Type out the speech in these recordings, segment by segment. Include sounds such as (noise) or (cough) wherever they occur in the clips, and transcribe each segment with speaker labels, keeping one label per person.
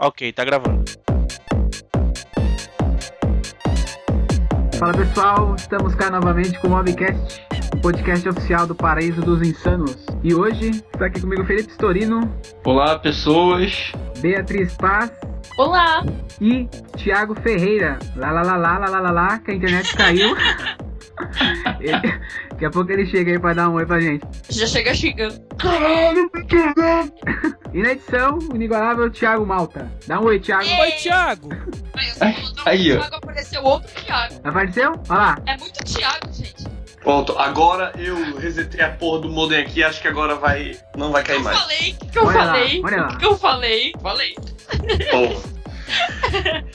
Speaker 1: Ok, tá gravando.
Speaker 2: Fala pessoal, estamos cá novamente com o Mobcast, o podcast oficial do Paraíso dos Insanos. E hoje está aqui comigo Felipe Storino,
Speaker 3: Olá, pessoas.
Speaker 2: Beatriz Paz
Speaker 4: Olá!
Speaker 2: e Thiago Ferreira. Lá lá lá lá lá lá lá, lá que a internet caiu. (laughs) Ele- daqui a pouco ele chega aí pra dar um oi pra gente.
Speaker 4: Já chega xingando.
Speaker 2: E na edição, o inigualável Thiago Malta. Dá um oi, Thiago.
Speaker 1: Oi, Thiago! (laughs)
Speaker 4: Aí,
Speaker 3: ó.
Speaker 4: Thiago apareceu outro Thiago.
Speaker 2: Apareceu? Olha lá.
Speaker 4: É muito Thiago, gente.
Speaker 5: Pronto, agora eu resetei a porra do modem aqui, acho que agora vai. não vai
Speaker 4: O que
Speaker 5: cair
Speaker 4: eu
Speaker 5: mais.
Speaker 4: falei? O que eu
Speaker 2: Olha lá,
Speaker 4: falei?
Speaker 2: olha lá.
Speaker 4: O que eu falei? Falei.
Speaker 5: Bom, (laughs)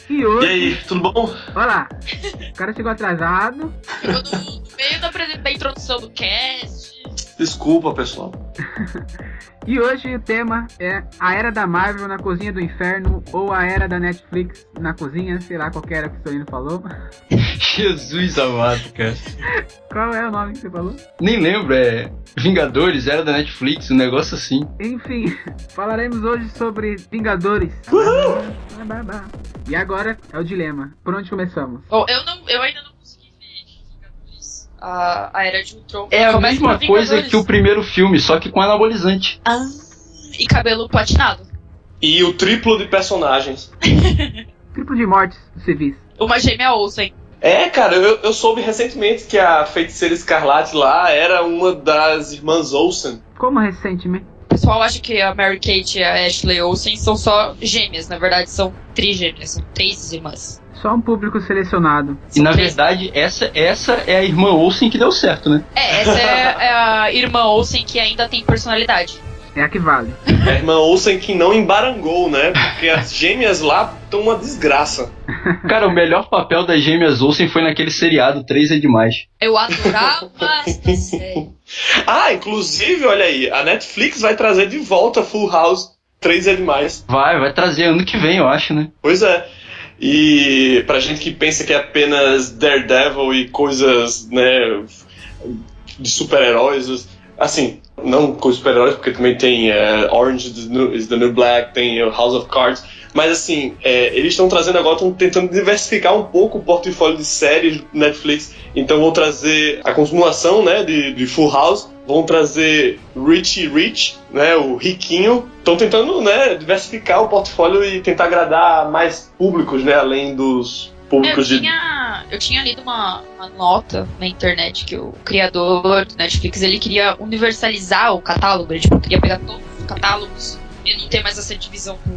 Speaker 2: E
Speaker 5: e
Speaker 2: hoje,
Speaker 5: aí, tudo bom?
Speaker 2: olha lá. O cara chegou atrasado.
Speaker 4: Ficou no, meio da, da introdução do cast.
Speaker 5: Desculpa, pessoal. (laughs)
Speaker 2: E hoje o tema é a era da Marvel na cozinha do inferno ou a era da Netflix na cozinha, sei lá qual que era que o Sorino falou. (laughs)
Speaker 3: Jesus amado, cara.
Speaker 2: Qual é o nome que você falou?
Speaker 3: Nem lembro, é Vingadores, era da Netflix, um negócio assim.
Speaker 2: Enfim, (laughs) falaremos hoje sobre Vingadores. E agora é o dilema. Por onde começamos?
Speaker 4: Bom, eu, não, eu ainda não consegui ver. A, a Era de Ultron.
Speaker 3: É a mesma coisa
Speaker 4: Vingadores.
Speaker 3: que o primeiro filme, só que com anabolizante.
Speaker 4: Ah, e cabelo platinado.
Speaker 5: E o triplo de personagens. (laughs)
Speaker 2: Triplo de mortes civis.
Speaker 4: Uma gêmea Olsen.
Speaker 5: É, cara, eu, eu soube recentemente que a feiticeira escarlate lá era uma das irmãs Olsen.
Speaker 2: Como recentemente?
Speaker 4: O pessoal acha que a Mary Kate e a Ashley Olsen são só gêmeas. Na verdade, são trigêmeas. São três irmãs.
Speaker 2: Só um público selecionado.
Speaker 3: E na
Speaker 4: três.
Speaker 3: verdade, essa, essa é a irmã Olsen que deu certo, né?
Speaker 4: É, essa é, é a (laughs) irmã Olsen que ainda tem personalidade.
Speaker 2: É a que vale.
Speaker 5: A irmã Olsen que não embarangou, né? Porque as (laughs) gêmeas lá estão uma desgraça.
Speaker 3: Cara, o melhor papel das gêmeas Olsen foi naquele seriado 3 é demais.
Speaker 4: Eu adorava essa série. (laughs)
Speaker 5: Ah, inclusive, olha aí, a Netflix vai trazer de volta Full House 3 é demais.
Speaker 3: Vai, vai trazer ano que vem, eu acho, né?
Speaker 5: Pois é. E pra gente que pensa que é apenas Daredevil e coisas, né, de super-heróis, assim, não com super-heróis, porque também tem é, Orange is the, New, Black, tem o House of Cards, mas assim, é, eles estão trazendo agora, estão tentando diversificar um pouco o portfólio de séries do Netflix, então vão trazer a continuação, né, de, de Full House, vão trazer Richie Rich, né, o riquinho, estão tentando, né, diversificar o portfólio e tentar agradar mais públicos, né, além dos
Speaker 4: Eu
Speaker 5: públicos de
Speaker 4: tinha, eu tinha lido uma, uma nota na internet que o criador do Netflix ele queria universalizar o catálogo, ele tipo, queria pegar todos os catálogos e não ter mais essa divisão por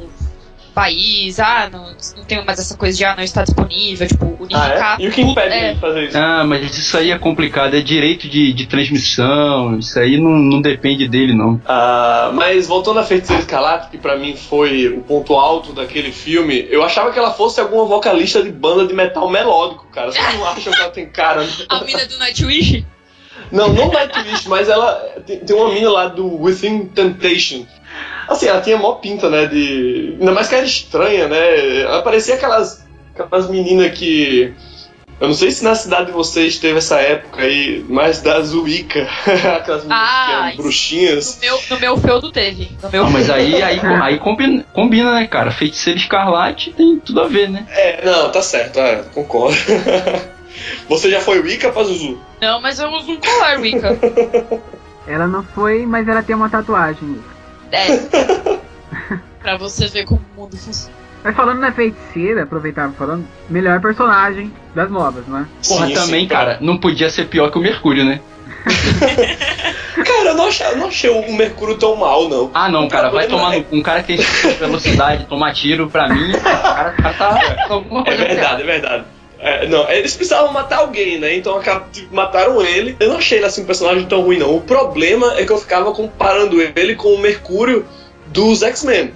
Speaker 4: país, ah, não, não tem mais essa coisa de ah, não está disponível, tipo,
Speaker 5: Ah,
Speaker 4: unificar
Speaker 5: é? E o que impede
Speaker 4: é.
Speaker 5: ele de fazer isso?
Speaker 3: Ah, mas isso aí é complicado, é direito de, de transmissão, isso aí não, não depende dele, não.
Speaker 5: Ah, mas voltando a Feiticeira Escarlate, que pra mim foi o ponto alto daquele filme, eu achava que ela fosse alguma vocalista de banda de metal melódico, cara. Vocês não acham que ela tem cara? (laughs)
Speaker 4: a mina do Nightwish.
Speaker 5: Não, não Nightwish, mas ela tem, tem uma mina lá do Within Temptation. Assim, ela tinha mó pinta, né? De. Ainda mais que era estranha, né? Ela parecia aquelas, aquelas meninas que. Eu não sei se na cidade de vocês teve essa época aí, mas das Wicca. (laughs) aquelas meninas
Speaker 4: Ah,
Speaker 5: bruxinhas.
Speaker 4: No meu, no meu feudo teve. No meu
Speaker 3: Ah, mas aí, aí, aí combina, combina, né, cara? Feiticeiro escarlate tem tudo a ver, né?
Speaker 5: É, não, tá certo, é, concordo. (laughs) Você já foi Wicca, Pazuzu?
Speaker 4: Não, mas eu uso um colar, Wicca. (laughs)
Speaker 2: Ela não foi, mas ela tem uma tatuagem.
Speaker 4: É. (laughs) pra você ver como o mundo funciona.
Speaker 2: Mas falando na feiticeira, aproveitava falando, melhor personagem das novas, não é?
Speaker 3: Porra,
Speaker 5: Sim,
Speaker 3: também,
Speaker 5: sim,
Speaker 3: cara, não podia ser pior que o Mercúrio, né? (laughs)
Speaker 5: Cara, eu não achei, eu não achei o Mercúrio tão mal, não.
Speaker 3: Ah, não,
Speaker 5: O
Speaker 3: cara, vai tomar no cu. Um cara que tem velocidade, tomar tiro, pra mim, o cara, o cara tá (laughs)
Speaker 5: É
Speaker 3: coisa
Speaker 5: verdade, é verdade. É, não, eles precisavam matar alguém, né? Então acabam, tipo, mataram ele. Eu não achei ele assim um personagem tão ruim, não. O problema é que eu ficava comparando ele com o Mercúrio dos X-Men.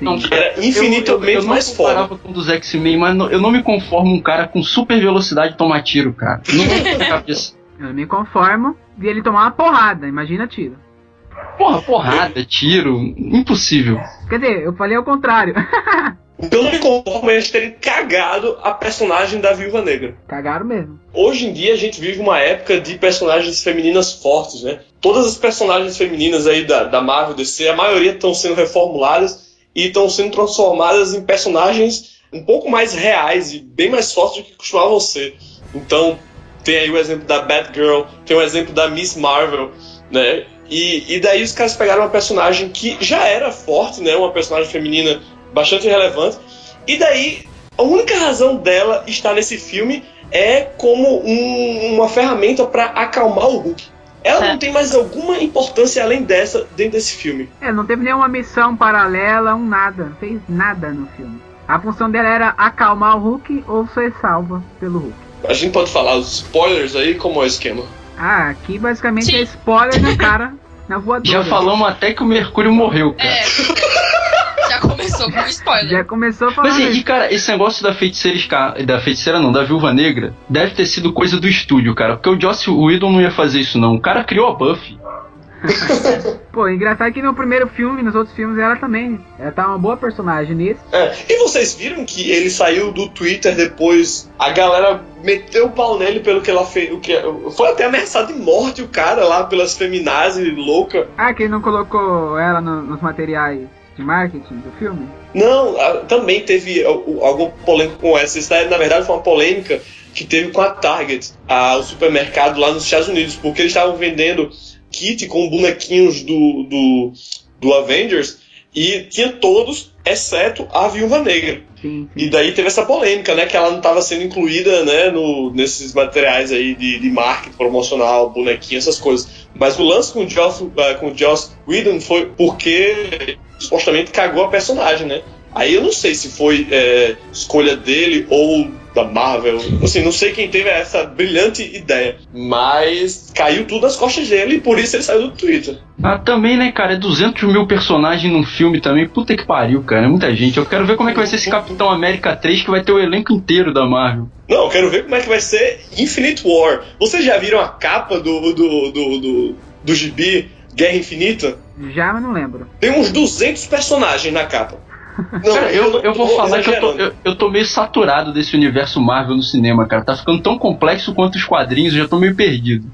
Speaker 3: Não,
Speaker 2: Sim.
Speaker 5: Que era infinitamente
Speaker 3: eu, eu, eu não
Speaker 5: mais foda.
Speaker 3: comparava com o dos X-Men, mas não- eu não me conformo um cara com super velocidade tomar tiro, cara. Não tem (laughs) cabeça.
Speaker 2: Eu me conformo de ele tomar uma porrada, imagina tiro.
Speaker 3: Porra, porrada, tiro, impossível.
Speaker 2: Quer dizer, eu falei ao contrário. (laughs)
Speaker 5: Eu não me conformo em eles terem cagado a personagem da Viúva Negra.
Speaker 2: Cagaram mesmo.
Speaker 5: Hoje em dia a gente vive uma época de personagens femininas fortes, né? Todas as personagens femininas aí da, da Marvel DC, a maioria estão sendo reformuladas e estão sendo transformadas em personagens um pouco mais reais e bem mais fortes do que costumavam ser. Então, tem aí o exemplo da Batgirl, tem o exemplo da Miss Marvel, né? E, e daí os caras pegaram uma personagem que já era forte, né? Uma personagem feminina bastante relevante. E daí, a única razão dela estar nesse filme é como um, uma ferramenta para acalmar o Hulk. Ela
Speaker 4: É.
Speaker 5: não tem mais alguma importância além dessa dentro desse filme.
Speaker 2: É, não teve nenhuma missão paralela, um nada. Não fez nada no filme. A função dela era acalmar o Hulk ou ser salva pelo Hulk.
Speaker 5: A gente pode falar os spoilers aí, como é o esquema?
Speaker 2: Ah, aqui basicamente
Speaker 4: Sim.
Speaker 2: é spoiler na cara, na voadora.
Speaker 3: Já falamos até que o Mercúrio morreu, cara.
Speaker 4: É. (laughs) Já começou com spoiler.
Speaker 2: Já começou falando
Speaker 3: Mas e, e, cara, esse negócio da feiticeira da feiticeira não, da viúva negra, deve ter sido coisa do estúdio, cara. Porque o Joss Whedon não ia fazer isso, não. O cara criou a Buffy. (laughs)
Speaker 2: Pô, engraçado que no primeiro filme, nos outros filmes, ela também. Ela tá uma boa personagem nesse.
Speaker 5: É, e vocês viram que ele saiu do Twitter depois, a galera meteu o pau nele pelo que ela fez. O que, foi até ameaçado de morte o cara lá pelas feminazes louca.
Speaker 2: Ah, que ele não colocou ela no- nos materiais de marketing do filme?
Speaker 5: Não, também teve algo polêmico com essa. Isso na verdade, foi uma polêmica que teve com a Target, a- o supermercado lá nos Estados Unidos, porque eles estavam vendendo kit com bonequinhos do, do, do Avengers e tinha todos, exceto a Viúva Negra.
Speaker 2: Sim, sim.
Speaker 5: E daí teve essa polêmica, né? Que ela não estava sendo incluída, né? No, nesses materiais aí de, de marketing promocional, bonequinho, essas coisas. Mas o lance com o Joss, eh, com o Joss Whedon foi porque supostamente cagou a personagem, né? Aí eu não sei se foi eh, escolha dele ou da Marvel. Assim, não sei quem teve essa brilhante ideia. Mas caiu tudo nas costas dele e por isso ele saiu do Twitter.
Speaker 3: Ah, também, né, cara? É 200 mil personagens num filme também. Puta que pariu, cara. É muita gente. Eu quero ver como é que vai ser esse Capitão América 3 que vai ter o elenco inteiro da Marvel.
Speaker 5: Não, eu quero ver como é que vai ser Infinite War. Vocês já viram a capa do, do, do, do, do gibi Guerra Infinita?
Speaker 2: Já, mas não lembro.
Speaker 5: Tem uns 200 personagens na capa. Não,
Speaker 3: Cara, eu, eu vou falar que eu tô, eu, eu tô meio saturado desse universo Marvel no cinema, cara. Tá ficando tão complexo quanto os quadrinhos, eu já tô meio perdido.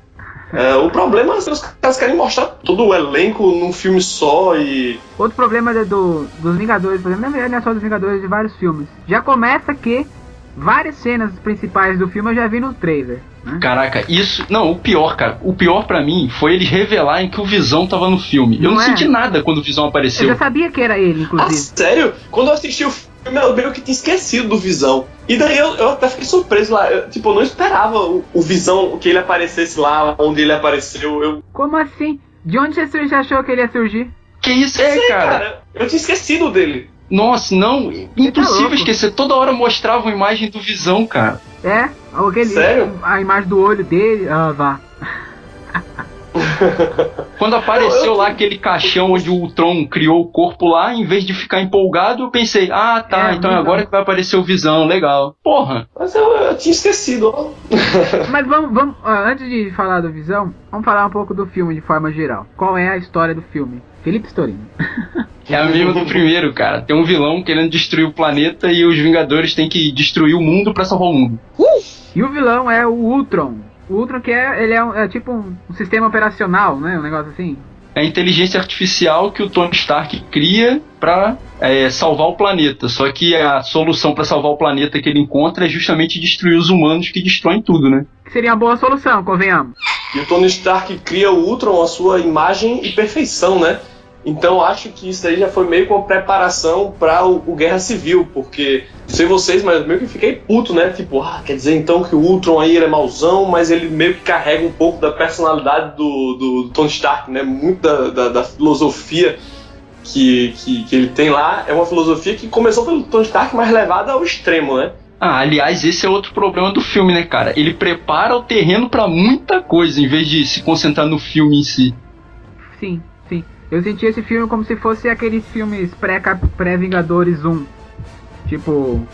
Speaker 5: É, o problema é que os caras querem mostrar todo o elenco num filme só e.
Speaker 2: Outro problema é do, dos Vingadores, por exemplo, na verdade não é só dos Vingadores, de vários filmes. Já começa que várias cenas principais do filme eu já vi no trailer. Né?
Speaker 3: Caraca, isso. Não, o pior, cara. O pior pra mim foi eles revelarem que o Visão tava no filme. Eu
Speaker 2: Não
Speaker 3: não
Speaker 2: é?
Speaker 3: senti nada quando o Visão
Speaker 2: Eu
Speaker 3: apareceu.
Speaker 2: já sabia que era ele,
Speaker 5: Ah,
Speaker 2: inclusive.
Speaker 5: sério? Quando eu assisti o filme, eu meio que tinha esquecido do Visão. E daí eu, eu até fiquei surpreso lá. Eu, tipo, eu não esperava o, o Visão que ele aparecesse lá onde ele apareceu. Eu
Speaker 2: Como assim? De onde você já achou que ele ia surgir?
Speaker 3: Que isso é, cara?
Speaker 5: cara. Eu tinha esquecido dele.
Speaker 3: Nossa, não.
Speaker 2: tá
Speaker 3: Impossível
Speaker 2: louco.
Speaker 3: esquecer. Toda hora mostrava uma imagem do Visão, cara.
Speaker 2: É? Aquele,
Speaker 5: Sério?
Speaker 2: A imagem do olho dele. Ah, vá. (laughs)
Speaker 3: Quando apareceu
Speaker 5: Eu- eu-
Speaker 3: lá aquele caixão onde o Ultron criou o corpo lá, em vez de ficar empolgado, eu pensei, ah tá,
Speaker 2: É,
Speaker 3: então é agora que vai aparecer o Visão, legal. Porra,
Speaker 5: Mas eu, eu tinha esquecido, ó. (laughs)
Speaker 2: Mas vamos, vamos ah, antes de falar do Visão, vamos falar um pouco do filme de forma geral. Qual é a história do filme? Felipe Storino. (laughs)
Speaker 3: é a mesma do primeiro, cara. Tem um vilão querendo destruir o planeta e os Vingadores têm que destruir o mundo pra salvar o mundo.
Speaker 2: E o vilão é o Ultron. O Ultron que é, ele é, um- é tipo um, um sistema operacional, né? Um negócio assim.
Speaker 3: É a inteligência artificial que o Tony Stark cria pra é, salvar o planeta. Só que a solução pra salvar o planeta que ele encontra é justamente destruir os humanos que destroem tudo, né?
Speaker 2: Que seria uma boa solução, convenhamos.
Speaker 5: E o Tony Stark cria o Ultron a sua imagem e perfeição, né? Então acho que isso aí já foi meio com preparação para o, o Guerra Civil, porque não sei vocês, mas meio que fiquei puto, né? Tipo, ah, quer dizer então que o Ultron aí ele é mauzão, mas ele meio que carrega um pouco da personalidade do, do, do Tony Stark, né? Muito da, da, da filosofia que, que, que ele tem lá. É uma filosofia que começou pelo Tony Stark, mas levada ao extremo, né?
Speaker 3: Ah, aliás, esse é outro problema do filme, né, cara? Ele prepara o terreno pra muita coisa, em vez de se concentrar no filme em si.
Speaker 2: Sim. Eu senti esse filme como se fosse aqueles filmes pré-cap- pré-Vingadores 1. Tipo.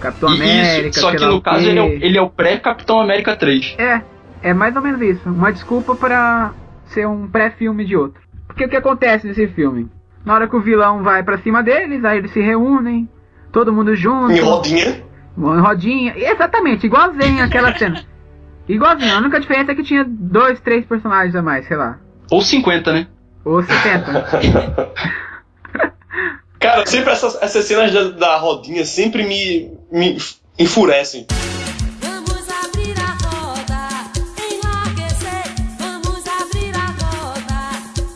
Speaker 2: Capitão
Speaker 3: E
Speaker 2: América.
Speaker 3: isso, só que no caso ele é, o- ele é o pré-Capitão América 3.
Speaker 2: É, é mais ou menos isso. Uma desculpa pra ser um pré-filme de outro. Porque o que acontece nesse filme? Na hora que o vilão vai pra cima deles, aí eles se reúnem, todo mundo junto,
Speaker 5: Em rodinha.
Speaker 2: em rodinha. Exatamente, igualzinho aquela cena. (laughs) Igualzinho, a única diferença é que tinha dois, três personagens a mais, sei lá.
Speaker 3: Ou 50, né?
Speaker 2: Ou 70. (laughs)
Speaker 5: Cara, sempre essas, essas cenas da, da rodinha sempre me, me enfurecem.
Speaker 1: Vamos abrir a roda, enlouquecer. Vamos abrir a roda,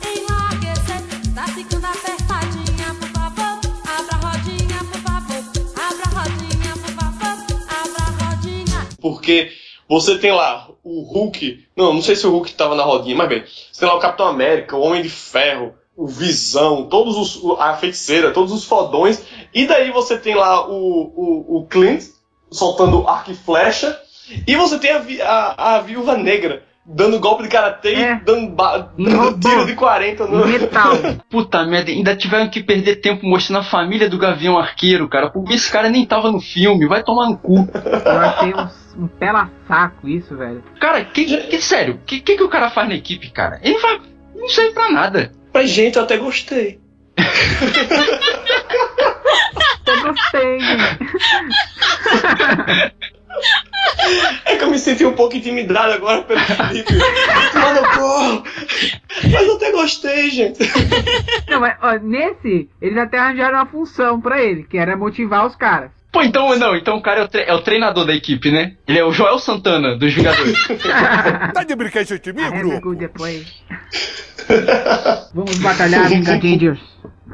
Speaker 1: enlouquecer. Da segunda apertadinha, por favor. Abra a rodinha, por favor. Abra a rodinha, por favor. Abra a rodinha.
Speaker 5: Porque você tem lá o Hulk. Não, não sei se o Hulk tava na rodinha, mas bem. Você tem lá o Capitão América, o Homem de Ferro, o Visão, todos os. a feiticeira, todos os fodões. E daí você tem lá o, o, o Clint soltando arco e flecha. E você tem a, a, a viúva negra dando golpe de karatê
Speaker 2: É.
Speaker 5: e dando, dando tiro de 40 no.
Speaker 2: Metal. (laughs)
Speaker 3: Puta merda, ainda tiveram que perder tempo mostrando a família do Gavião Arqueiro, cara, porque esse cara nem tava no filme, vai tomar no cu.
Speaker 2: Eu achei um, um pela saco isso, velho.
Speaker 3: Cara, que, que- sério, o que, que, que o cara faz na equipe, cara? Ele vai. Não serve pra nada.
Speaker 5: Mas, gente, eu até gostei. (laughs)
Speaker 2: Eu gostei. (laughs) (laughs)
Speaker 5: É que eu me senti um pouco intimidado agora pelo Felipe. Mano, pô! Mas eu até gostei, gente.
Speaker 2: Não, mas ó, nesse, eles até arranjaram uma função pra ele, que era motivar os caras.
Speaker 3: Pô, então não, então o cara é o, tre- é o treinador da equipe, né? Ele é o Joel Santana dos Vingadores.
Speaker 6: Tá de brincadeira comigo,
Speaker 2: Have a
Speaker 6: grupo?
Speaker 2: good play. Vamos batalhar, (laughs) Avengers.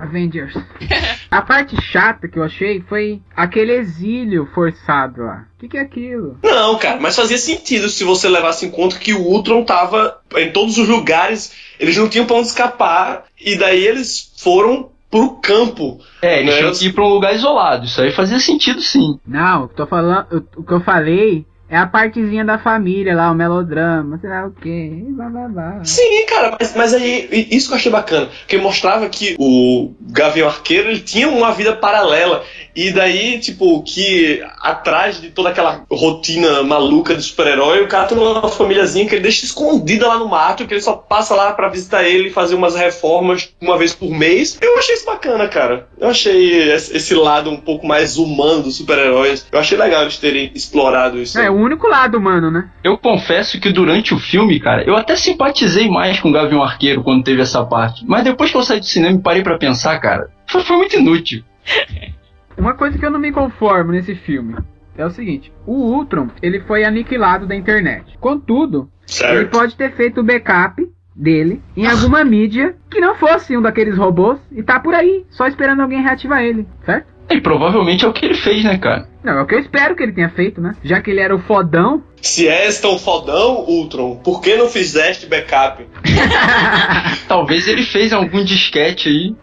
Speaker 2: Avengers. (laughs) A parte chata que eu achei foi aquele exílio forçado lá. O que, que é aquilo?
Speaker 5: Não, cara, mas fazia sentido se você levasse em conta que o Ultron tava em todos os lugares, eles não tinham pra onde escapar, e daí eles foram pro campo.
Speaker 3: É, eles
Speaker 5: Né,
Speaker 3: tinham que ir pra um lugar isolado. Isso aí fazia sentido sim.
Speaker 2: Não, o que, eu tô falando, o que eu falei é a partezinha da família lá, o melodrama, sei lá o que. Blá, blá, blá.
Speaker 5: Sim, cara, mas, mas aí, isso que eu achei bacana, porque mostrava que o Gavião Arqueiro, ele tinha uma vida paralela, e daí, tipo, que atrás de toda aquela rotina maluca de super-herói, o cara tem uma famíliazinha que ele deixa escondida lá no mato, que ele só passa lá pra visitar ele e fazer umas reformas uma vez por mês. Eu achei isso bacana, cara. Eu achei esse esse lado um pouco mais humano dos super-heróis. Eu achei legal eles terem explorado isso.
Speaker 2: É o único lado humano, né?
Speaker 3: Eu confesso que durante o filme, cara, eu até simpatizei mais com o Gavião Arqueiro quando teve essa parte. Mas depois que eu saí do cinema e parei pra pensar, cara, foi, foi muito inútil. (laughs)
Speaker 2: Uma coisa que eu não me conformo nesse filme é o seguinte: o Ultron ele foi aniquilado da internet. Contudo, ele
Speaker 5: certo.
Speaker 2: pode ter feito o backup dele em alguma mídia que não fosse um daqueles robôs e tá por aí, só esperando alguém reativar ele, certo?
Speaker 3: E provavelmente é o que ele fez, né, cara?
Speaker 2: Não, é o que eu espero que ele tenha feito, né? Já que ele era o fodão.
Speaker 5: Se és tão fodão, Ultron, por que não fizeste backup? (laughs)
Speaker 3: Talvez ele fez algum disquete aí.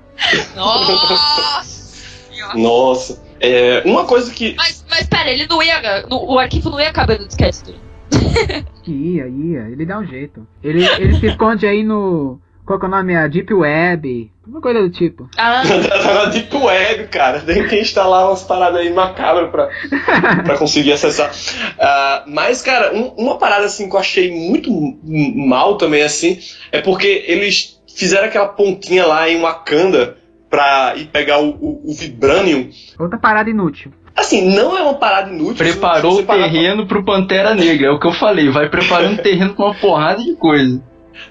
Speaker 4: Nossa!
Speaker 5: Nossa. É, uma coisa que.
Speaker 4: Mas, mas pera, ele não ia. no- o arquivo não ia caber no disquete dele. (laughs)
Speaker 2: Que ia, ia, ele dá um jeito. Ele, ele se esconde aí no. Qual que é o nome? A Deep Web. Uma coisa do tipo. (laughs)
Speaker 4: Ah,
Speaker 5: tá na Deep Web, cara. Tem que instalar umas paradas aí macabras pra, pra conseguir acessar. Ah, mas, cara, um- uma parada assim que eu achei muito mal também, assim, é porque eles fizeram aquela pontinha lá em Wakanda pra ir pegar o, o, o Vibranium.
Speaker 2: Outra parada inútil.
Speaker 5: Assim, não é uma parada inútil.
Speaker 3: Preparou o
Speaker 5: parar pra-
Speaker 3: terreno pro Pantera Negra, é o que eu falei. Vai preparando terreno pra uma porrada de coisa.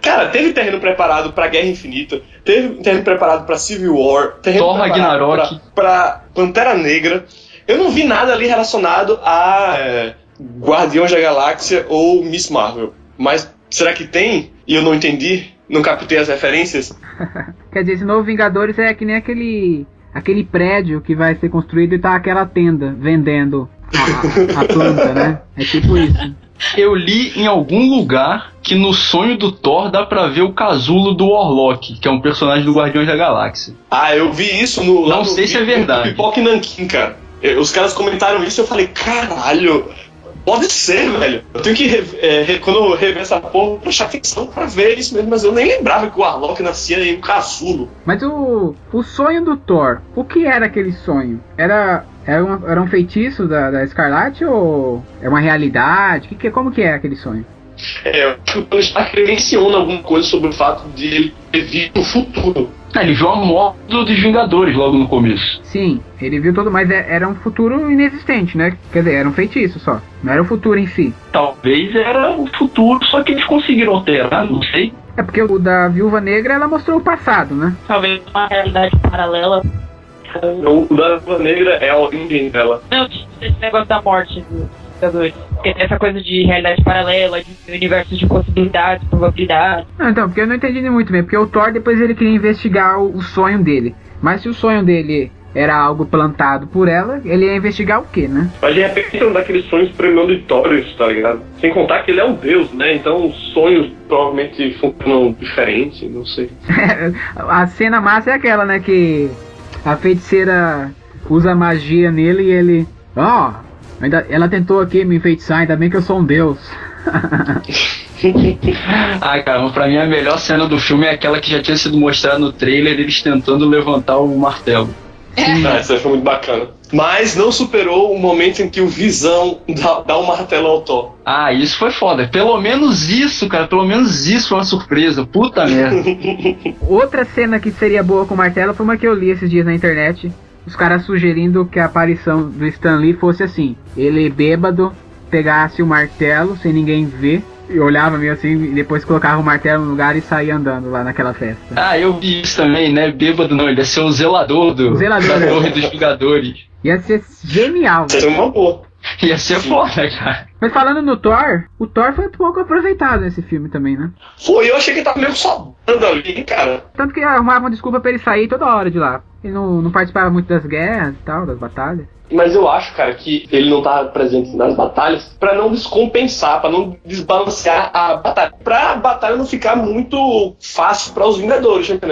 Speaker 5: Cara, teve terreno preparado pra Guerra Infinita, teve terreno preparado pra Civil War, terreno
Speaker 3: Thor
Speaker 5: preparado
Speaker 3: Ragnarok.
Speaker 5: pra, pra Pantera Negra. Eu não vi nada ali relacionado a é, Guardiões da Galáxia ou Miss Marvel. Mas será que tem? E eu não entendi? Não captei as referências? (laughs)
Speaker 2: Quer dizer, esse novo Vingadores é que nem aquele. aquele prédio que vai ser construído e tá aquela tenda vendendo a, a planta, né? É tipo isso.
Speaker 3: Eu li em algum lugar que no sonho do Thor dá pra ver o casulo do Warlock, que é um personagem do Guardiões da Galáxia.
Speaker 5: Ah, eu vi isso no.
Speaker 3: Não
Speaker 5: no
Speaker 3: sei se é verdade.
Speaker 5: Pipoca e Nankin, cara. Os caras comentaram isso e eu falei, caralho, pode ser, velho. Eu tenho que, é, quando eu rever essa porra, prestar atenção pra ver isso mesmo, mas eu nem lembrava que o Arlok nascia em um casulo.
Speaker 2: Mas o, o sonho do Thor, o que era aquele sonho? Era, era, um, era um feitiço da, da Escarlate ou é uma realidade? Que, que, como que é aquele sonho?
Speaker 5: É, o Stark ele menciona alguma coisa sobre o fato de ele ter visto o futuro.
Speaker 3: Ah, ele viu a morte dos Vingadores logo no começo.
Speaker 2: Sim, ele viu todo, mas é- era um futuro inexistente, né? Quer dizer, era um feitiço só. Não era o futuro em si.
Speaker 3: Talvez era o futuro, só que eles conseguiram alterar, não sei.
Speaker 2: É porque o da Viúva Negra ela mostrou o passado, né?
Speaker 7: Talvez uma realidade paralela.
Speaker 5: O da Viúva Negra é a origem dela.
Speaker 7: Não, esse negócio da morte dos Porque tem essa coisa de realidade paralela, de universo de possibilidades, probabilidades.
Speaker 2: Não, então, porque eu não entendi muito bem. Porque o Thor depois ele queria investigar o, o sonho dele. Mas se o sonho dele era algo plantado por ela, ele ia investigar o quê, né?
Speaker 5: Mas de repente é um daqueles sonhos premonitórios, tá ligado? Sem contar que ele é um deus, né? Então os sonhos provavelmente funcionam diferente, não sei. (laughs)
Speaker 2: a cena massa é aquela, né? Que a feiticeira usa magia nele e ele. Ó, ainda ela tentou aqui me enfeitiçar, ainda bem que eu sou um deus. (laughs)
Speaker 3: Ah, cara, pra mim a melhor cena do filme é aquela que já tinha sido mostrada no trailer, eles tentando levantar o martelo.
Speaker 5: Ah, essa foi muito bacana. Mas não superou o momento em que o Visão dá, dá um martelo ao Thor.
Speaker 3: Ah, isso foi foda. Pelo menos isso, cara, pelo menos isso foi uma surpresa. Puta merda. (laughs)
Speaker 2: Outra cena que seria boa com o martelo foi uma que eu li esses dias na internet. Os caras sugerindo que a aparição do Stan Lee fosse assim: ele bêbado, pegasse o martelo sem ninguém ver, e olhava meio assim, e depois colocava o martelo no lugar e saía andando lá naquela festa.
Speaker 3: Ah, eu vi isso também, né? Bêbado não, ele ia ser o zelador do,
Speaker 2: O zelador,
Speaker 3: da
Speaker 2: né?
Speaker 3: Torre dos Vingadores.
Speaker 2: Ia ser genial.
Speaker 5: É uma boa. (laughs)
Speaker 3: Ia ser foda, cara.
Speaker 2: Mas falando no Thor, o Thor foi pouco aproveitado nesse filme também, né?
Speaker 5: Foi, eu achei que ele tava meio sobrando ali, cara.
Speaker 2: Tanto que arrumavam desculpa pra ele sair toda hora de lá. Ele não, não participava muito das guerras e tal, das batalhas.
Speaker 5: Mas eu acho, cara, que ele não tava presente nas batalhas pra não descompensar, pra não desbalancear a batalha. Pra batalha não ficar muito fácil pra os Vingadores, tá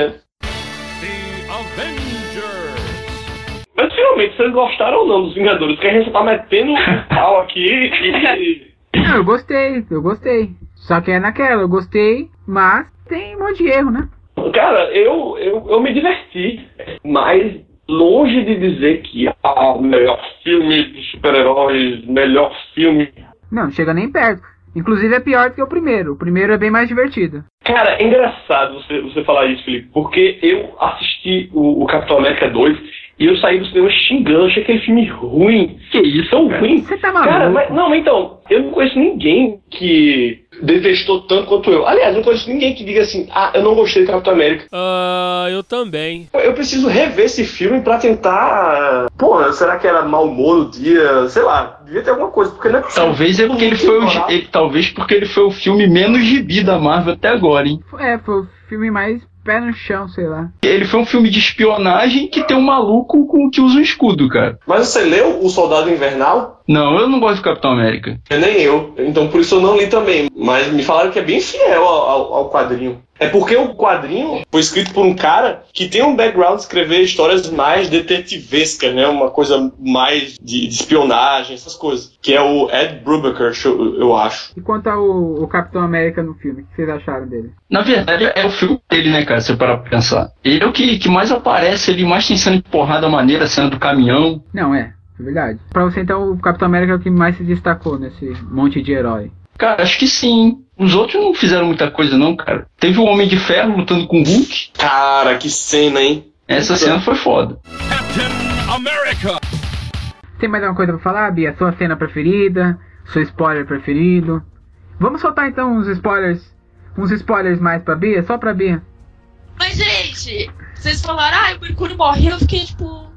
Speaker 5: Mas finalmente, vocês gostaram ou não dos Vingadores? Porque a gente tá metendo o (laughs) pau aqui e.
Speaker 2: Não, eu gostei, eu gostei. Só que é naquela, eu gostei, mas tem um monte de erro, né?
Speaker 5: Cara, eu, eu, eu me diverti, mas longe de dizer que ah, o melhor filme de super-heróis, melhor filme.
Speaker 2: Não, não chega nem perto. Inclusive é pior do que o primeiro. O primeiro é bem mais divertido.
Speaker 5: Cara, é engraçado você, você falar isso, Felipe, porque eu assisti o, o Capitão América 2 e eu saí do cinema xingando, achei aquele filme ruim.
Speaker 3: Que isso,
Speaker 5: Tão
Speaker 3: cara?
Speaker 5: ruim.
Speaker 2: Você tá maluco?
Speaker 5: Cara, mas, não, então, eu não conheço ninguém que detestou tanto quanto eu. Aliás, não conheço ninguém que diga assim, ah, eu não gostei do Capitão América.
Speaker 6: Ah, eu também.
Speaker 5: Eu preciso rever esse filme pra tentar. Pô, será que era mau humor no dia? Sei lá, devia ter alguma coisa, porque não é.
Speaker 3: Talvez é porque ele foi o, ele- talvez porque ele foi o filme menos gibi da Marvel até agora, hein?
Speaker 2: É, foi o filme mais pé no chão, sei lá.
Speaker 3: Ele foi um filme de espionagem que tem um maluco com que usa um escudo, cara.
Speaker 5: Mas você leu O Soldado Invernal?
Speaker 3: Não, eu não gosto do Capitão América.
Speaker 5: É, Nem eu. Então por isso eu não li também. Mas me falaram que é bem fiel ao, ao- ao quadrinho. É porque o quadrinho foi escrito por um cara que tem um background de escrever histórias mais detetivescas, né? Uma coisa mais de, de espionagem, essas coisas. Que é o Ed Brubaker, eu, eu acho.
Speaker 2: E quanto ao o Capitão América no filme, o que vocês acharam dele?
Speaker 3: Na verdade, é o filme dele, né, cara? Se você parar pra pensar. Ele é o que, que mais aparece ali, mais tem cena de porrada maneira, cena do caminhão.
Speaker 2: Não, é, é verdade. Pra você então, o Capitão América é o que mais se destacou nesse monte de herói.
Speaker 3: Cara, acho que sim. Os outros não fizeram muita coisa, não, cara. Teve o Homem de Ferro lutando com o Hulk.
Speaker 5: Cara, que cena, hein?
Speaker 3: Essa cena foi foda.
Speaker 6: Captain America.
Speaker 2: Tem mais alguma coisa pra falar, Bia? Sua cena preferida? Seu spoiler preferido? Vamos soltar então uns spoilers. Uns spoilers mais pra Bia? Só pra Bia.
Speaker 4: Mas, gente, vocês falaram, ah, o Mercúrio morre. Eu fiquei tipo,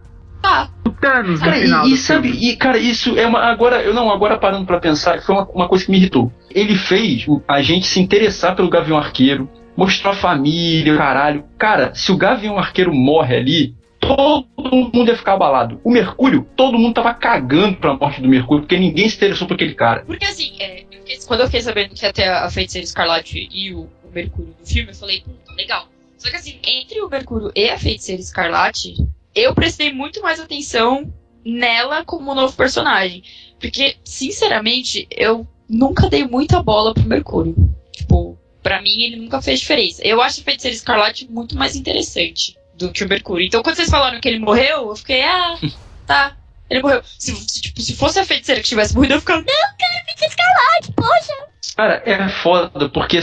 Speaker 4: tá.
Speaker 2: O Thanos no
Speaker 3: Cara,
Speaker 2: final
Speaker 3: e, e sabe, e, cara, isso é uma. Agora, eu não, agora parando pra pensar, foi uma, uma coisa que me irritou. Ele fez a gente se interessar pelo Gavião Arqueiro, mostrou a família, caralho. Cara, se o Gavião Arqueiro morre ali, todo mundo ia ficar abalado. O Mercúrio, todo mundo tava cagando pra morte do Mercúrio, porque ninguém se interessou por aquele cara.
Speaker 4: Porque assim, é, eu fiquei- quando eu fiquei sabendo que ia ter a Feiticeira Escarlate e o, o Mercúrio no filme, eu falei, puta, legal. Só que assim, entre o Mercúrio e a Feiticeira Escarlate, eu prestei muito mais atenção nela como novo personagem. Porque, sinceramente, eu nunca dei muita bola pro Mercúrio. Tipo, pra mim ele nunca fez diferença. Eu acho a Feiticeira Escarlate muito mais interessante do que o Mercúrio. Então quando vocês falaram que ele morreu, eu fiquei, ah, (laughs) tá. Ele morreu. Se, se, tipo, se fosse a feiticeira que tivesse morrido, eu ficava, não, cara, feiticeira escarlate, poxa.
Speaker 3: Cara, é foda, porque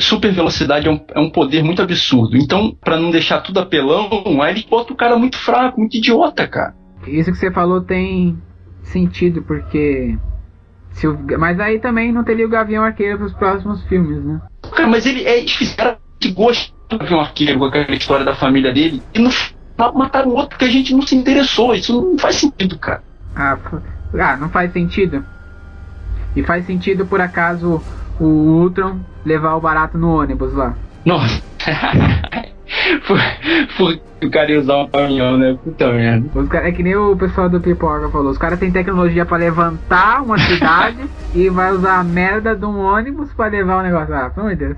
Speaker 3: super, velocidade é um, é um poder muito absurdo. Então, pra não deixar tudo apelão, aí ele bota o cara muito fraco, muito idiota, cara.
Speaker 2: Isso que você falou tem sentido, porque. Se o... Mas aí também não teria o Gavião Arqueiro pros próximos filmes, né?
Speaker 3: Cara, mas ele é, eles fizeram de gosto do Gavião Arqueiro com aquela história da família dele. E no mataram o outro porque a gente não se interessou. Isso não faz sentido, cara.
Speaker 2: Ah, ah, não faz sentido. E faz sentido por acaso o Ultron levar o barato no ônibus lá.
Speaker 3: Nossa. (laughs) por, por o cara ia usar um caminhão, né? Puta merda.
Speaker 2: Os cara- é que nem o pessoal do Pipoca falou, os caras têm tecnologia pra levantar uma cidade (laughs) e vai usar a merda de um ônibus pra levar o negócio. Ah, pelo amor de Deus.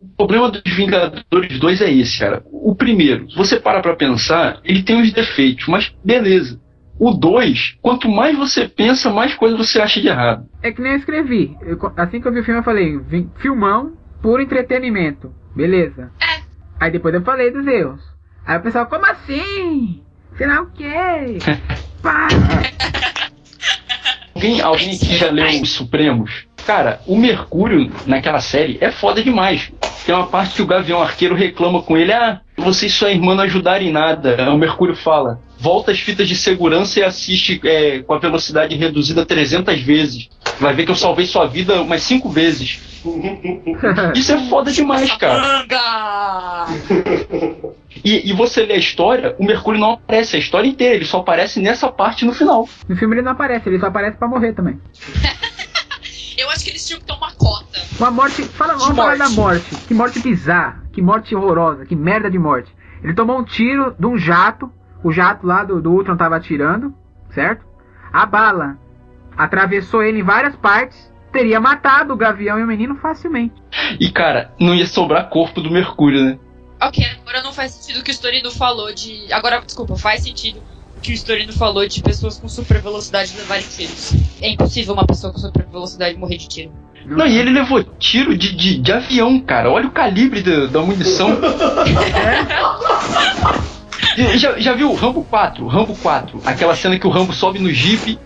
Speaker 3: O problema dos Vingadores 2 é esse, cara. O primeiro, se você para pra pensar, ele tem uns defeitos, mas beleza. O 2, quanto mais você pensa, mais coisa você acha de errado.
Speaker 2: É que nem eu escrevi. Eu assim que eu vi o filme, eu falei: "Vi- filmão, puro entretenimento. Beleza.
Speaker 4: É.
Speaker 2: Aí depois eu falei dos erros. Aí o pessoal, como assim? Será o quê? (laughs) Pá!
Speaker 3: Alguém, alguém aqui já leu Os Supremos? Cara, o Mercúrio naquela série é foda demais. Tem uma parte que o Gavião Arqueiro reclama com ele: Ah, você e sua irmã não ajudaram em nada. Aí O Mercúrio fala: Volta as fitas de segurança e assiste é, com a velocidade reduzida 300 vezes. Vai ver que eu salvei sua vida umas 5 vezes. (laughs) Isso é foda demais, cara.
Speaker 4: Manga! (laughs)
Speaker 3: E, e você lê a história, o Mercúrio não aparece a história inteira, ele só aparece nessa parte no final.
Speaker 2: No filme ele não aparece, ele só aparece pra morrer também. (laughs)
Speaker 4: Eu acho que eles tinham que ter uma cota.
Speaker 2: Uma morte. Fala, vamos falar da morte. Que morte bizarra. Que morte horrorosa. Que merda de morte. Ele tomou um tiro de um jato. O jato lá do, do Ultron tava atirando. Certo? A bala atravessou ele em várias partes. Teria matado o gavião e o menino facilmente.
Speaker 3: E cara, não ia sobrar corpo do Mercúrio, né?
Speaker 4: Ok, agora não faz sentido o que o Storino falou de. Agora, desculpa, faz sentido o que o Storino falou de pessoas com super velocidade levarem tiros. É impossível uma pessoa com super velocidade morrer de tiro.
Speaker 3: Não, e ele levou tiro de, de, de avião, cara. Olha o calibre da, da munição. E (laughs) Já, já viu o Rambo 4? Rambo 4. Aquela cena que o Rambo sobe no jeep,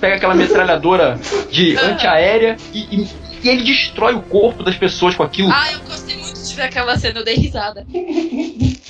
Speaker 3: pega aquela metralhadora de antiaérea e, e, e ele destrói o corpo das pessoas com aquilo.
Speaker 4: Ah, eu gostei muito de ver aquela cena, eu dei risada.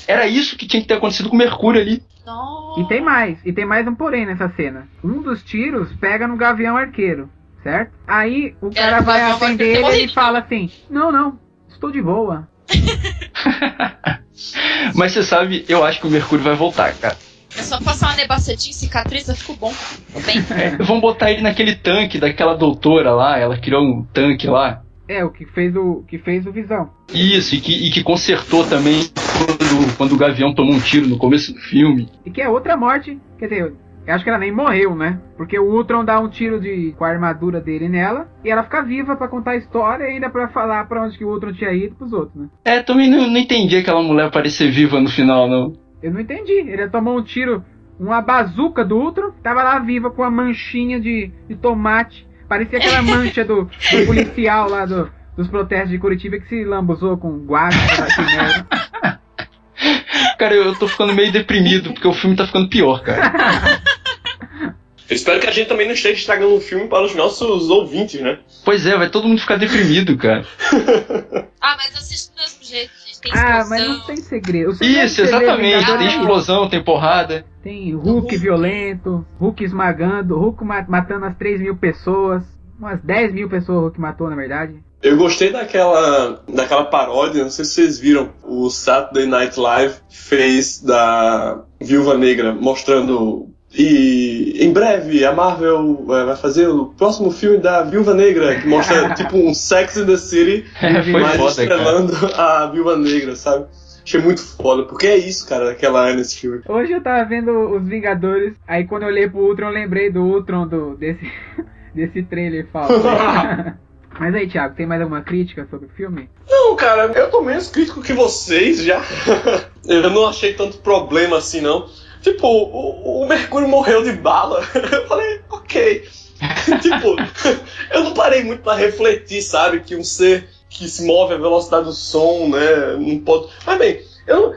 Speaker 3: Era isso que tinha que ter acontecido com o Mercúrio ali.
Speaker 4: Nossa.
Speaker 2: E tem mais. E tem mais um porém nessa cena. Um dos tiros pega no gavião arqueiro. Certo? Aí o cara
Speaker 4: no
Speaker 2: vai atender ele e fala assim: Não, não. Estou de boa. (laughs)
Speaker 3: Mas você sabe, eu acho que o Mercúrio vai voltar, cara.
Speaker 4: É só passar uma nebacetinha, cicatriza, ficou bom. Ficou bem. (laughs)
Speaker 3: É, vão botar ele naquele tanque daquela doutora lá, ela criou um tanque lá.
Speaker 2: É, o que fez o que fez o Visão.
Speaker 3: Isso, e que, e que consertou também quando, quando o Gavião tomou um tiro no começo do filme.
Speaker 2: E que é outra morte. Quer dizer, eu acho que ela nem morreu, né? Porque o Ultron dá um tiro de, com a armadura dele nela. E ela fica viva pra contar a história e ainda pra falar pra onde que o Ultron tinha ido pros outros, né?
Speaker 3: É, também não, não entendi aquela mulher aparecer viva no final, não.
Speaker 2: Eu não entendi. Ele tomou um tiro, uma bazuca do Ultron. Tava lá viva com uma manchinha de, de tomate. Parecia aquela mancha do, do (laughs) policial lá do, dos protestos de Curitiba que se lambuzou com guarda. (laughs)
Speaker 3: Cara, eu tô ficando meio deprimido, porque o filme tá ficando pior, cara. (laughs)
Speaker 5: Eu espero que a gente também não esteja estragando o filme para os nossos ouvintes, né?
Speaker 3: Pois é, vai todo mundo ficar deprimido, cara. (laughs)
Speaker 4: Ah, mas assiste do mesmo jeito, gente. Tem
Speaker 2: Ah, mas não tem segredo. Segredo
Speaker 3: Isso, exatamente.
Speaker 2: Vingadores
Speaker 3: Tem
Speaker 2: é
Speaker 3: explosão, tem porrada.
Speaker 2: Tem Hulk violento, Hulk esmagando, Hulk ma- matando as 3 mil pessoas. Umas 10 mil pessoas o Hulk matou, na verdade.
Speaker 5: Eu gostei daquela, daquela paródia, não sei se vocês viram, o Saturday Night Live fez da Viúva Negra, mostrando. E em breve a Marvel eh, vai fazer o próximo filme da Viúva Negra, que mostra (laughs) tipo um Sex in the City,
Speaker 3: É,
Speaker 5: mas
Speaker 3: foda, cara.
Speaker 5: estrelando a Viúva Negra, sabe? Achei muito foda, porque é isso, cara, daquela era nesse filme.
Speaker 2: Hoje eu tava vendo os Vingadores, aí quando eu olhei pro Ultron, eu lembrei do Ultron do, desse, (laughs) desse trailer falso. (laughs) Mas aí, Thiago, tem mais alguma crítica sobre o filme?
Speaker 5: Não, cara, eu tô menos crítico que vocês já. eu não achei tanto problema assim, não. Tipo, o, o Mercúrio morreu de bala. (laughs) Eu falei, ok. (laughs) tipo, (laughs) eu não parei muito pra refletir, sabe? Que um ser que se move à velocidade do som, né? Não pode. Mas bem, eu,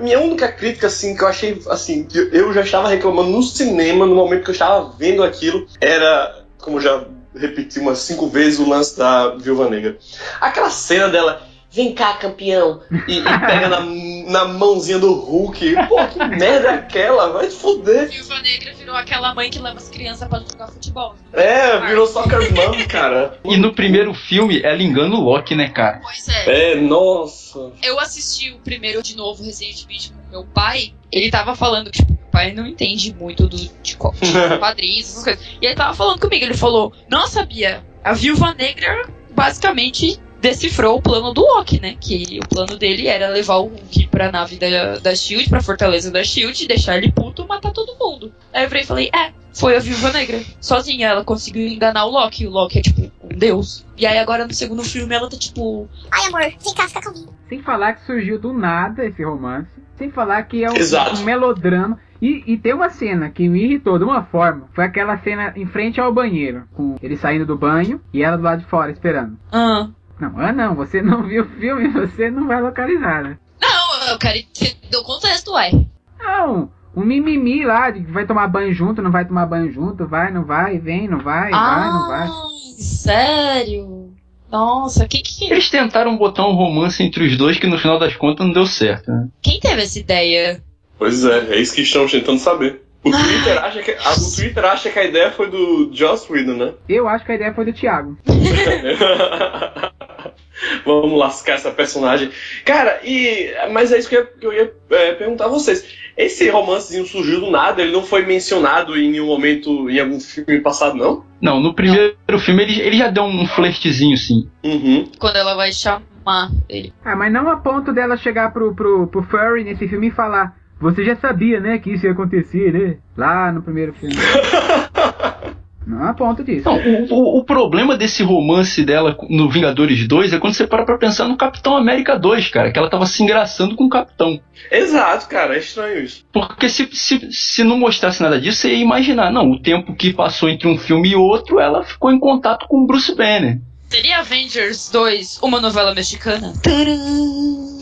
Speaker 5: minha- única crítica, assim, que eu achei, assim, que eu já estava reclamando no cinema, no momento que eu estava vendo aquilo, era, como já repeti umas cinco vezes, o lance da Viúva Negra. Aquela cena dela vem cá, campeão. E, e pega na, na mãozinha do Hulk. Pô, que merda é aquela? Vai se fuder.
Speaker 4: Viúva Negra virou aquela mãe que leva as crianças pra jogar futebol.
Speaker 5: É, virou soccer mom, cara.
Speaker 3: E no primeiro filme, ela engana o Loki, né, cara?
Speaker 4: Pois é.
Speaker 5: É, nossa.
Speaker 4: Eu assisti o primeiro de novo recentemente com meu pai. Ele tava falando que, tipo, meu pai não entende muito do, de, co- de (laughs) quadrinhos, essas coisas. E ele tava falando comigo, ele falou, nossa, Bia, a Viúva Negra basicamente decifrou o plano do Loki, né? Que o plano dele era levar o Hulk pra nave da, da SHIELD, pra fortaleza da SHIELD, deixar ele puto e matar todo mundo. Aí eu virei e falei, é, foi a Viúva Negra. Sozinha, ela conseguiu enganar o Loki. O Loki é, tipo, um deus. E aí agora no segundo filme ela tá, tipo,
Speaker 8: Ai, amor, vem cá, fica comigo.
Speaker 2: Sem falar que surgiu do nada esse romance. Sem falar que é um, um melodrama. E, e tem uma cena que me irritou de uma forma. Foi aquela cena em frente ao banheiro. Com ele saindo do banho e ela do lado de fora esperando.
Speaker 4: ah.
Speaker 2: Não, ah não, você não viu o filme, (laughs) você não vai localizar, né?
Speaker 4: Não, eu quero entender o contexto, ué.
Speaker 2: Não, um mimimi lá, de que vai tomar banho junto, não vai tomar banho junto, vai, não vai, vem, não vai, vai, não vai.
Speaker 4: Ai, sério? Nossa, que, que,
Speaker 3: Eles tentaram botar um romance entre os dois que no final das contas não deu certo, né?
Speaker 4: quem teve essa ideia?
Speaker 5: Pois é, é isso que estamos tentando saber. O Twitter, acha que, a, o Twitter acha que a ideia foi do Joss Whedon, né?
Speaker 2: Eu acho que a ideia foi do Thiago. (laughs) (laughs)
Speaker 5: Vamos lascar essa personagem. Cara, e. Mas é isso que eu que eu ia, é, perguntar a vocês. Esse romancezinho surgiu do nada, ele não foi mencionado em nenhum momento em algum filme passado, não?
Speaker 3: Não, no primeiro filme ele, ele já deu um flertezinho, sim.
Speaker 5: Uhum.
Speaker 4: Quando ela vai chamar ele.
Speaker 2: Ah, mas não a ponto dela chegar pro, pro, pro Furry nesse filme e falar. Você já sabia, né, que isso ia acontecer, né? Lá no primeiro filme. (laughs) não a ponto disso.
Speaker 3: Não, o, o, o problema desse romance dela no Vingadores 2 é quando você para pra pensar no Capitão América 2, cara, que ela tava se engraçando com o Capitão.
Speaker 5: Exato, cara, é estranho isso.
Speaker 3: Porque se, se, se não mostrasse nada disso, você ia imaginar, não, o tempo que passou entre um filme e outro, ela ficou em contato com o Bruce Banner.
Speaker 4: Seria Avengers 2 uma novela mexicana? Tcharam!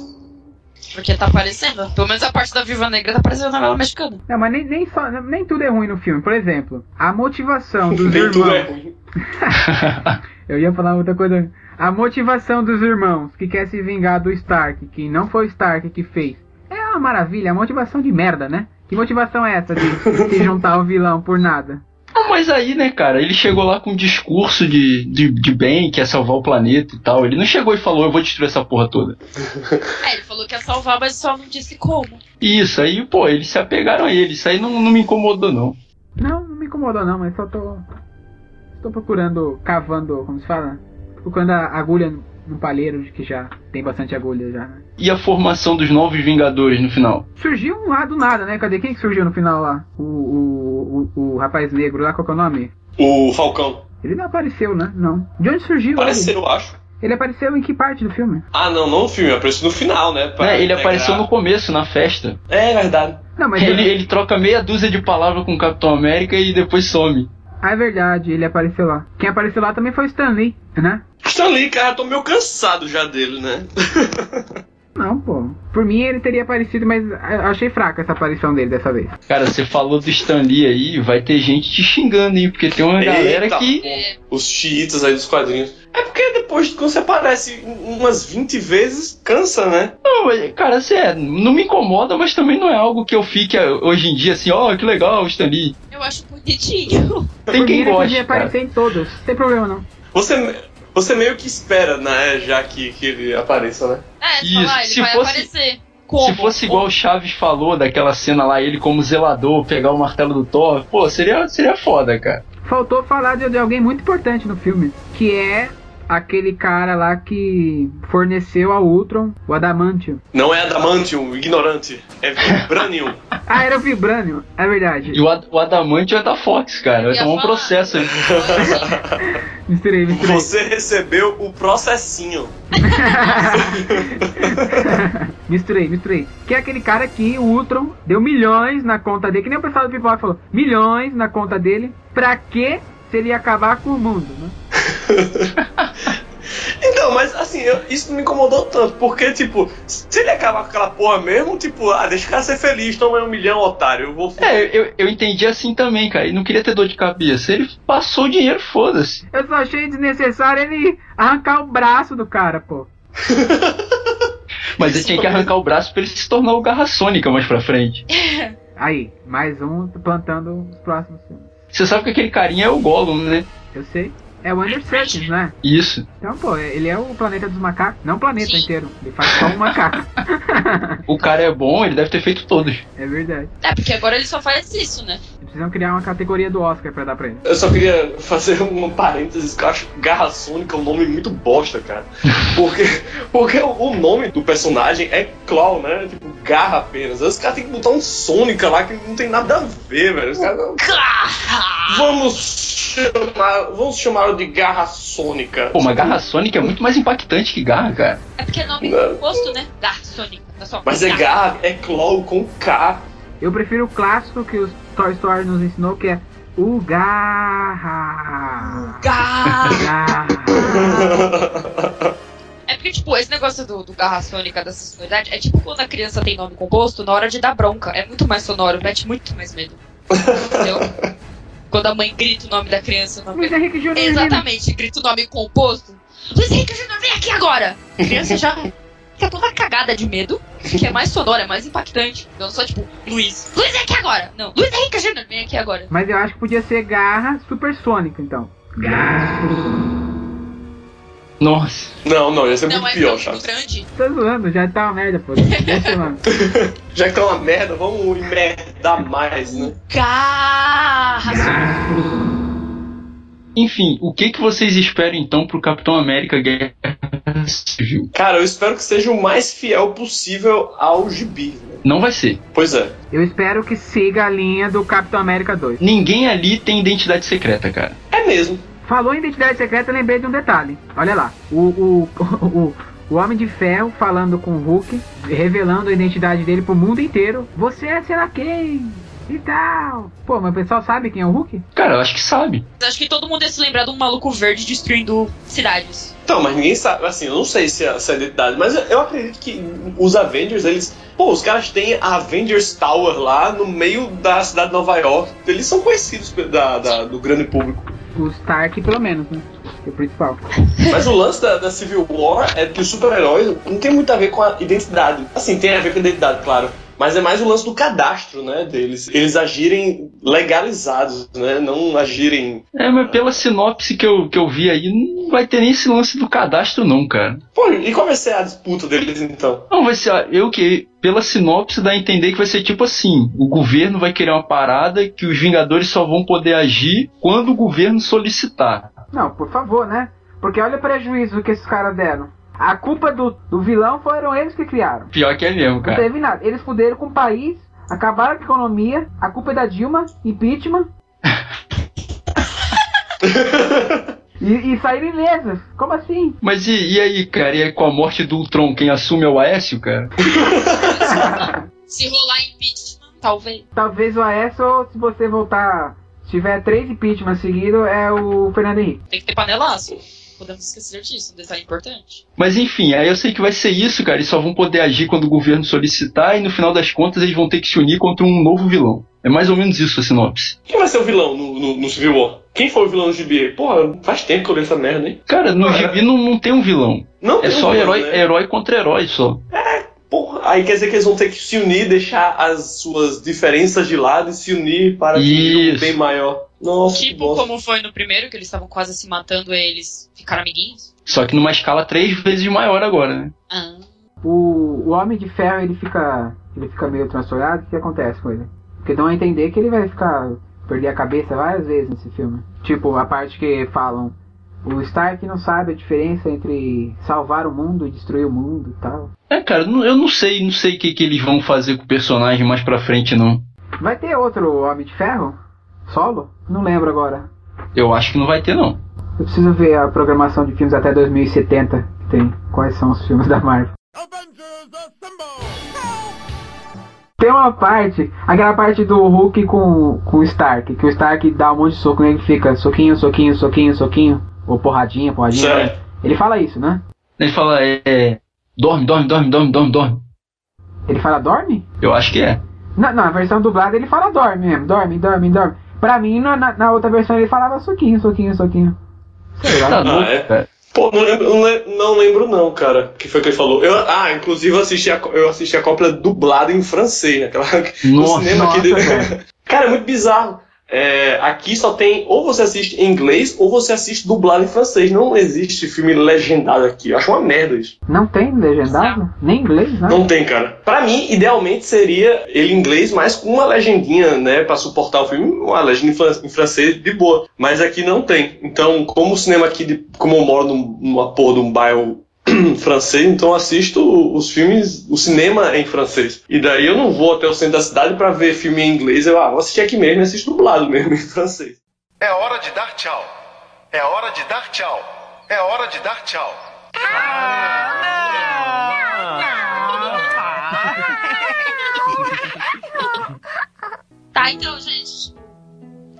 Speaker 4: Porque tá aparecendo. Pelo menos a parte da Viva Negra tá parecendo uma novela mexicana.
Speaker 2: Não, mas nem, nem, só, nem tudo é ruim no filme. Por exemplo, a motivação (laughs) dos
Speaker 5: Nem tudo é
Speaker 2: irmãos.
Speaker 5: ruim. (laughs)
Speaker 2: Eu ia falar outra coisa. A motivação dos irmãos que quer se vingar do Stark, que não foi o Stark que fez. É uma maravilha, é uma motivação de merda, né? Que motivação é essa de se (laughs) juntar ao vilão por nada?
Speaker 3: Ah, mas aí, né, cara, ele chegou lá com um discurso de, de, de bem, que ia salvar o planeta e tal. Ele não chegou e falou, eu vou destruir essa porra toda. (laughs)
Speaker 4: É, ele falou que ia salvar, mas só não disse como.
Speaker 3: Isso, aí, pô, eles se apegaram a ele. Isso aí não, não me incomodou, não.
Speaker 2: Não, não me incomodou não, mas só tô. Tô procurando, cavando, como se fala? Procurando a agulha num palheiro que já tem bastante agulha já. né?
Speaker 3: E a formação dos novos Vingadores no final?
Speaker 2: Surgiu lá do nada, né? Cadê quem que surgiu no final lá? O, o, o, o rapaz negro lá, qual que é o nome?
Speaker 5: O Falcão.
Speaker 2: Ele não apareceu, né? Não. De onde surgiu? Ele?
Speaker 5: eu acho.
Speaker 2: ele apareceu em que parte do filme?
Speaker 5: Ah, não, não no filme, apareceu no final, né? pra
Speaker 3: É, ele
Speaker 5: integrar.
Speaker 3: apareceu no começo, na festa.
Speaker 5: É verdade.
Speaker 2: Não, mas
Speaker 3: Ele, ele troca meia dúzia de palavras com o Capitão América e depois some.
Speaker 2: Ah, é verdade, ele apareceu lá. Quem apareceu lá também foi o Stan Lee, né?
Speaker 5: Stanley, cara, tô meio cansado já dele, né? (laughs)
Speaker 2: Não, pô. Por mim ele teria aparecido, mas eu achei fraca essa aparição dele dessa vez.
Speaker 3: Cara, você falou do Stan Lee aí, vai ter gente te xingando, hein? Porque tem uma galera
Speaker 5: Eita,
Speaker 3: que.
Speaker 5: pô, Os chiitas aí dos quadrinhos. É porque depois, quando você aparece umas 20 vezes, cansa, né?
Speaker 3: Não, cara, assim, é, não me incomoda, mas também não é algo que eu fique eh, hoje em dia assim, ó, que legal, o Stan Lee.
Speaker 4: Eu acho bonitinho. (laughs)
Speaker 3: Tem quem
Speaker 2: ele podia.
Speaker 3: Cara.
Speaker 2: aparecer em todos, tem problema não.
Speaker 5: Você, você meio que espera, né? Já que, que ele apareça, né?
Speaker 4: É, você
Speaker 3: Isso,
Speaker 4: fala, ah, ele
Speaker 3: se
Speaker 4: vai
Speaker 3: fosse-
Speaker 4: aparecer. Como?
Speaker 3: Se fosse igual o Chaves falou daquela cena lá, ele como zelador, pegar o martelo do Thor, pô, seria, seria foda, cara.
Speaker 2: Faltou falar de, de alguém muito importante no filme, que é aquele cara lá que forneceu ao Ultron o Adamantium.
Speaker 5: Não é Adamantium, ignorante. É Vibranium. (laughs)
Speaker 2: Ah, era o Vibranium, é verdade.
Speaker 3: E o, Ad- o Adamante é da Fox, cara. Vai tomar um
Speaker 4: falar.
Speaker 3: processo aí. (laughs)
Speaker 2: Misturei, misturei.
Speaker 5: Você recebeu o processinho. (laughs)
Speaker 2: misturei, misturei. Que é aquele cara que o Ultron deu milhões na conta dele, que nem o pessoal do Pipoca falou, milhões na conta dele, pra quê? Se ele ia acabar com o mundo, né? (laughs)
Speaker 5: Então, mas assim, eu- isso não me incomodou tanto, porque, tipo, se ele acabar com aquela porra mesmo, tipo, ah, deixa o cara ser feliz, toma aí um milhão, otário, eu vou.
Speaker 3: É, eu, eu entendi assim também, cara. Ele não queria ter dor de cabeça. Ele passou o dinheiro, foda-se.
Speaker 2: Eu só achei desnecessário ele arrancar o braço do cara, pô. (laughs)
Speaker 3: Mas ele tinha que arrancar o braço pra ele se tornar o Garra Sônica mais pra frente.
Speaker 2: Aí, mais um plantando os próximos filmes.
Speaker 3: Você sabe que aquele carinha é o Gollum, né?
Speaker 2: Eu sei. É o Serkis, né?
Speaker 3: Isso.
Speaker 2: Então, pô, ele é o planeta dos macacos. Não o planeta inteiro. Ele faz só um macaco. (laughs)
Speaker 3: O cara é bom, ele deve ter feito todos.
Speaker 2: é verdade.
Speaker 4: É, porque agora ele só faz isso, né?
Speaker 2: Precisam criar uma categoria do Oscar pra dar pra ele.
Speaker 5: Eu só queria fazer um parênteses que eu acho Garra Sônica um nome muito bosta, cara. Porque, porque o nome do personagem é Claw, né? Tipo, garra apenas. Os caras têm que botar um Sônica lá que não tem nada a ver, velho. Os caras. Vamos chamar. Vamos chamar de Garra Sônica.
Speaker 3: Pô, mas Garra Sônica é muito mais impactante que Garra, cara.
Speaker 4: É porque é nome composto, né? Não só
Speaker 5: Mas é garra, é Claw com K.
Speaker 2: Eu prefiro o clássico que o Toy Story nos ensinou, que é o Garra.
Speaker 4: Garra. É porque, tipo, esse negócio do, do garra sônica dessa sonoridade é tipo quando a criança tem nome composto, na hora de dar bronca. É muito mais sonoro, mete muito mais medo. Entendeu? quando a mãe grita o nome da criança. O nome
Speaker 2: Luiz Henrique Júnior.
Speaker 4: Exatamente, grita o nome composto. Luiz Henrique Júnior, vem aqui agora! A criança já fica toda cagada de medo, que é mais sonora, é mais impactante. Não só tipo, Luiz, Luiz vem aqui agora! Não, Luiz Henrique Júnior, vem aqui agora.
Speaker 2: Mas eu acho que podia ser Garra Supersônica, então. Garra.
Speaker 3: Nossa.
Speaker 5: Não, não, ia ser
Speaker 4: Não,
Speaker 5: muito
Speaker 4: é
Speaker 5: pior, Chaves.
Speaker 4: grande.
Speaker 2: Tô zoando, já tá uma merda, pô. Deixa. (laughs)
Speaker 5: Já que tá uma merda, vamos merdar mais, né?
Speaker 4: Garra.
Speaker 3: Enfim, o que, que vocês esperam então pro Capitão América Guerra Civil?
Speaker 5: Cara, eu espero que seja o mais fiel possível ao gibi. né?
Speaker 3: Não vai ser.
Speaker 5: Pois é.
Speaker 2: Eu espero que siga a linha do Capitão América 2.
Speaker 3: Ninguém ali tem identidade secreta, cara.
Speaker 5: É mesmo.
Speaker 2: Falou em identidade secreta, lembrei de um detalhe. Olha lá. O, o, (laughs) o, o Homem de Ferro falando com o Hulk, revelando a identidade dele pro mundo inteiro. Você é sei lá quem? E tal. Pô, mas o pessoal sabe quem é o Hulk?
Speaker 3: Cara, eu acho que sabe.
Speaker 4: Acho que todo mundo ia se lembrar de um maluco verde destruindo cidades.
Speaker 5: Então, mas ninguém sabe, assim, eu não sei se é, se é identidade, mas eu, acredito que os Avengers, eles. Pô, os caras têm a Avengers Tower lá no meio da cidade de Nova York. Eles são conhecidos da, da- do grande público.
Speaker 2: O Stark, pelo menos, né? Que é o principal. (laughs)
Speaker 5: Mas o lance da, da Civil War é que os super-heróis não tem muito a ver com a identidade. Assim, tem a ver com a identidade, claro. Mas é mais o lance do cadastro, né, deles. Eles agirem legalizados, né? Não agirem.
Speaker 3: É, mas pela sinopse que eu, que eu vi aí, não vai ter nem esse lance do cadastro, não, cara.
Speaker 5: Pô, e qual vai ser a disputa deles então?
Speaker 3: Não, vai ser. Eu que. Pela sinopse dá a entender que vai ser tipo assim: o governo vai querer uma parada que os Vingadores só vão poder agir quando o governo solicitar.
Speaker 2: Não, por favor, né? Porque olha o prejuízo que esses caras deram. A culpa do, do vilão foram eles que criaram.
Speaker 3: Pior que é mesmo,
Speaker 2: Não
Speaker 3: cara.
Speaker 2: teve nada. Eles fuderam com o país, acabaram com a economia, a culpa é da Dilma, impeachment. (laughs) e, e saíram ilesos. Como assim?
Speaker 3: Mas e, e aí, cara? E aí, com a morte do Ultron, quem assume é o Aécio, cara? (laughs) (laughs)
Speaker 4: Se rolar impeachment, talvez.
Speaker 2: Talvez o Aécio, ou se você voltar, se tiver três impeachment seguidos, é o Fernando Henrique.
Speaker 4: Tem que ter panelaço. Podemos esquecer disso, um detalhe importante.
Speaker 3: Mas enfim, aí eu sei que vai ser isso, cara. Eles só vão poder agir quando o governo solicitar e no final das contas eles vão ter que se unir contra um novo vilão. É mais ou menos isso a sinopse.
Speaker 5: Quem vai ser o vilão no, no, no Civil War? Quem foi o vilão do GB? Porra, faz tempo que eu li essa merda, hein?
Speaker 3: Cara, no gibi não, não tem um vilão.
Speaker 5: Não
Speaker 3: É
Speaker 5: tem um
Speaker 3: só
Speaker 5: vilão,
Speaker 3: herói,
Speaker 5: né?
Speaker 3: herói contra herói só.
Speaker 5: Porra, aí quer dizer que eles vão ter que se unir, deixar as suas diferenças de lado e se unir para atingir um bem maior. Nossa,
Speaker 4: Tipo como foi no primeiro, que eles estavam quase se matando e eles ficaram amiguinhos.
Speaker 3: Só que numa escala três vezes maior agora, né?
Speaker 4: Ah.
Speaker 2: O, o Homem de Ferro, ele fica, ele fica meio transtornado. O que acontece com ele? Porque dão a entender que ele vai ficar, perder a cabeça várias vezes nesse filme. Tipo, a parte que falam, o Stark não sabe a diferença entre salvar o mundo e destruir o mundo e tal.
Speaker 3: É, cara, eu não sei, não sei o que, que eles vão fazer com o personagem mais pra frente, não.
Speaker 2: Vai ter outro Homem de Ferro? Solo? Não lembro agora.
Speaker 3: Eu acho que não vai ter, não.
Speaker 2: Eu preciso ver a programação de filmes até 2070 que tem. Quais são os filmes da Marvel?
Speaker 6: Avengers Assemble!
Speaker 2: Tem uma parte, aquela parte do Hulk com, com o Stark, que o Stark dá um monte de soco nele e fica soquinho, soquinho, soquinho, soquinho, ou porradinha, porradinha.
Speaker 5: Certo.
Speaker 2: Ele fala isso, né?
Speaker 3: Ele fala, é. é, Dorme, dorme, dorme, dorme, dorme, dorme.
Speaker 2: Ele fala dorme?
Speaker 3: Eu acho que é.
Speaker 2: Na, na versão dublada ele fala dorme mesmo, dorme, dorme, dorme. Pra mim, na, na, outra versão ele falava soquinho, soquinho, soquinho. Sei
Speaker 3: Tá
Speaker 2: lá.
Speaker 3: louco,
Speaker 5: é?
Speaker 3: cara.
Speaker 5: Pô, não lembro, não le- não lembro não, cara. O que foi que ele falou? Eu, ah, inclusive eu assisti a, eu assisti a cópia dublada em francês, naquela, (laughs) no
Speaker 3: Nossa,
Speaker 5: cinema aqui
Speaker 2: nossa,
Speaker 5: dele.
Speaker 2: velho. (laughs)
Speaker 5: Cara, é muito bizarro. É, aqui só tem ou você assiste em inglês ou você assiste dublado em francês. Não existe filme legendado aqui. Eu acho uma merda isso.
Speaker 2: Não tem legendado? Nem inglês, né?
Speaker 5: Não tem, cara. Pra mim, idealmente seria ele em inglês, mas com uma legendinha, né, Pra suportar o filme, uma legenda em fran- em francês de boa. Mas aqui não tem. Então, como o cinema aqui, de, como eu moro num- numa porra de um bairro francês, então assisto os filmes, o cinema em francês. E daí eu não vou até o centro da cidade pra ver filme em inglês. Eu, ah, vou assistir aqui mesmo e assisto dublado mesmo em francês.
Speaker 6: É hora de dar tchau. É hora de dar tchau. É hora de dar tchau.
Speaker 4: Tá, então, gente.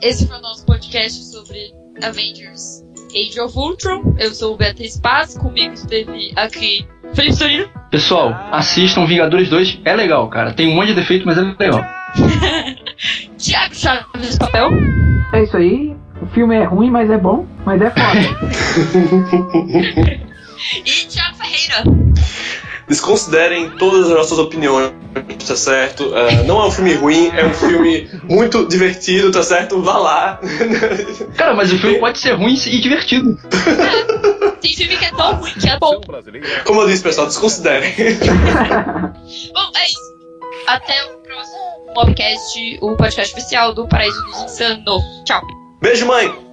Speaker 4: Esse foi o nosso podcast sobre Avengers Age of Ultron. Eu sou o Beatriz Paz, comigo esteve aqui Felipe Torino.
Speaker 3: Pessoal, assistam Vingadores 2, é legal, cara. Tem um monte de defeito, mas é legal. (laughs)
Speaker 4: Thiago Chaves Papel.
Speaker 2: É isso aí. O filme é ruim, mas é bom, mas é foda. (laughs)
Speaker 4: E Thiago Ferreira. (laughs)
Speaker 5: Desconsiderem todas as nossas opiniões, tá certo? É, não é um filme ruim, é um filme muito divertido, tá certo? Vá lá. (laughs)
Speaker 3: Cara, mas o filme pode ser ruim e divertido. (laughs)
Speaker 4: Tem filme que é tão ruim que é bom.
Speaker 5: Como eu disse, pessoal, desconsiderem. (laughs)
Speaker 4: Bom, é isso. Até o próximo podcast, o podcast oficial do Paraíso dos Insanos. Tchau.
Speaker 5: Beijo, mãe!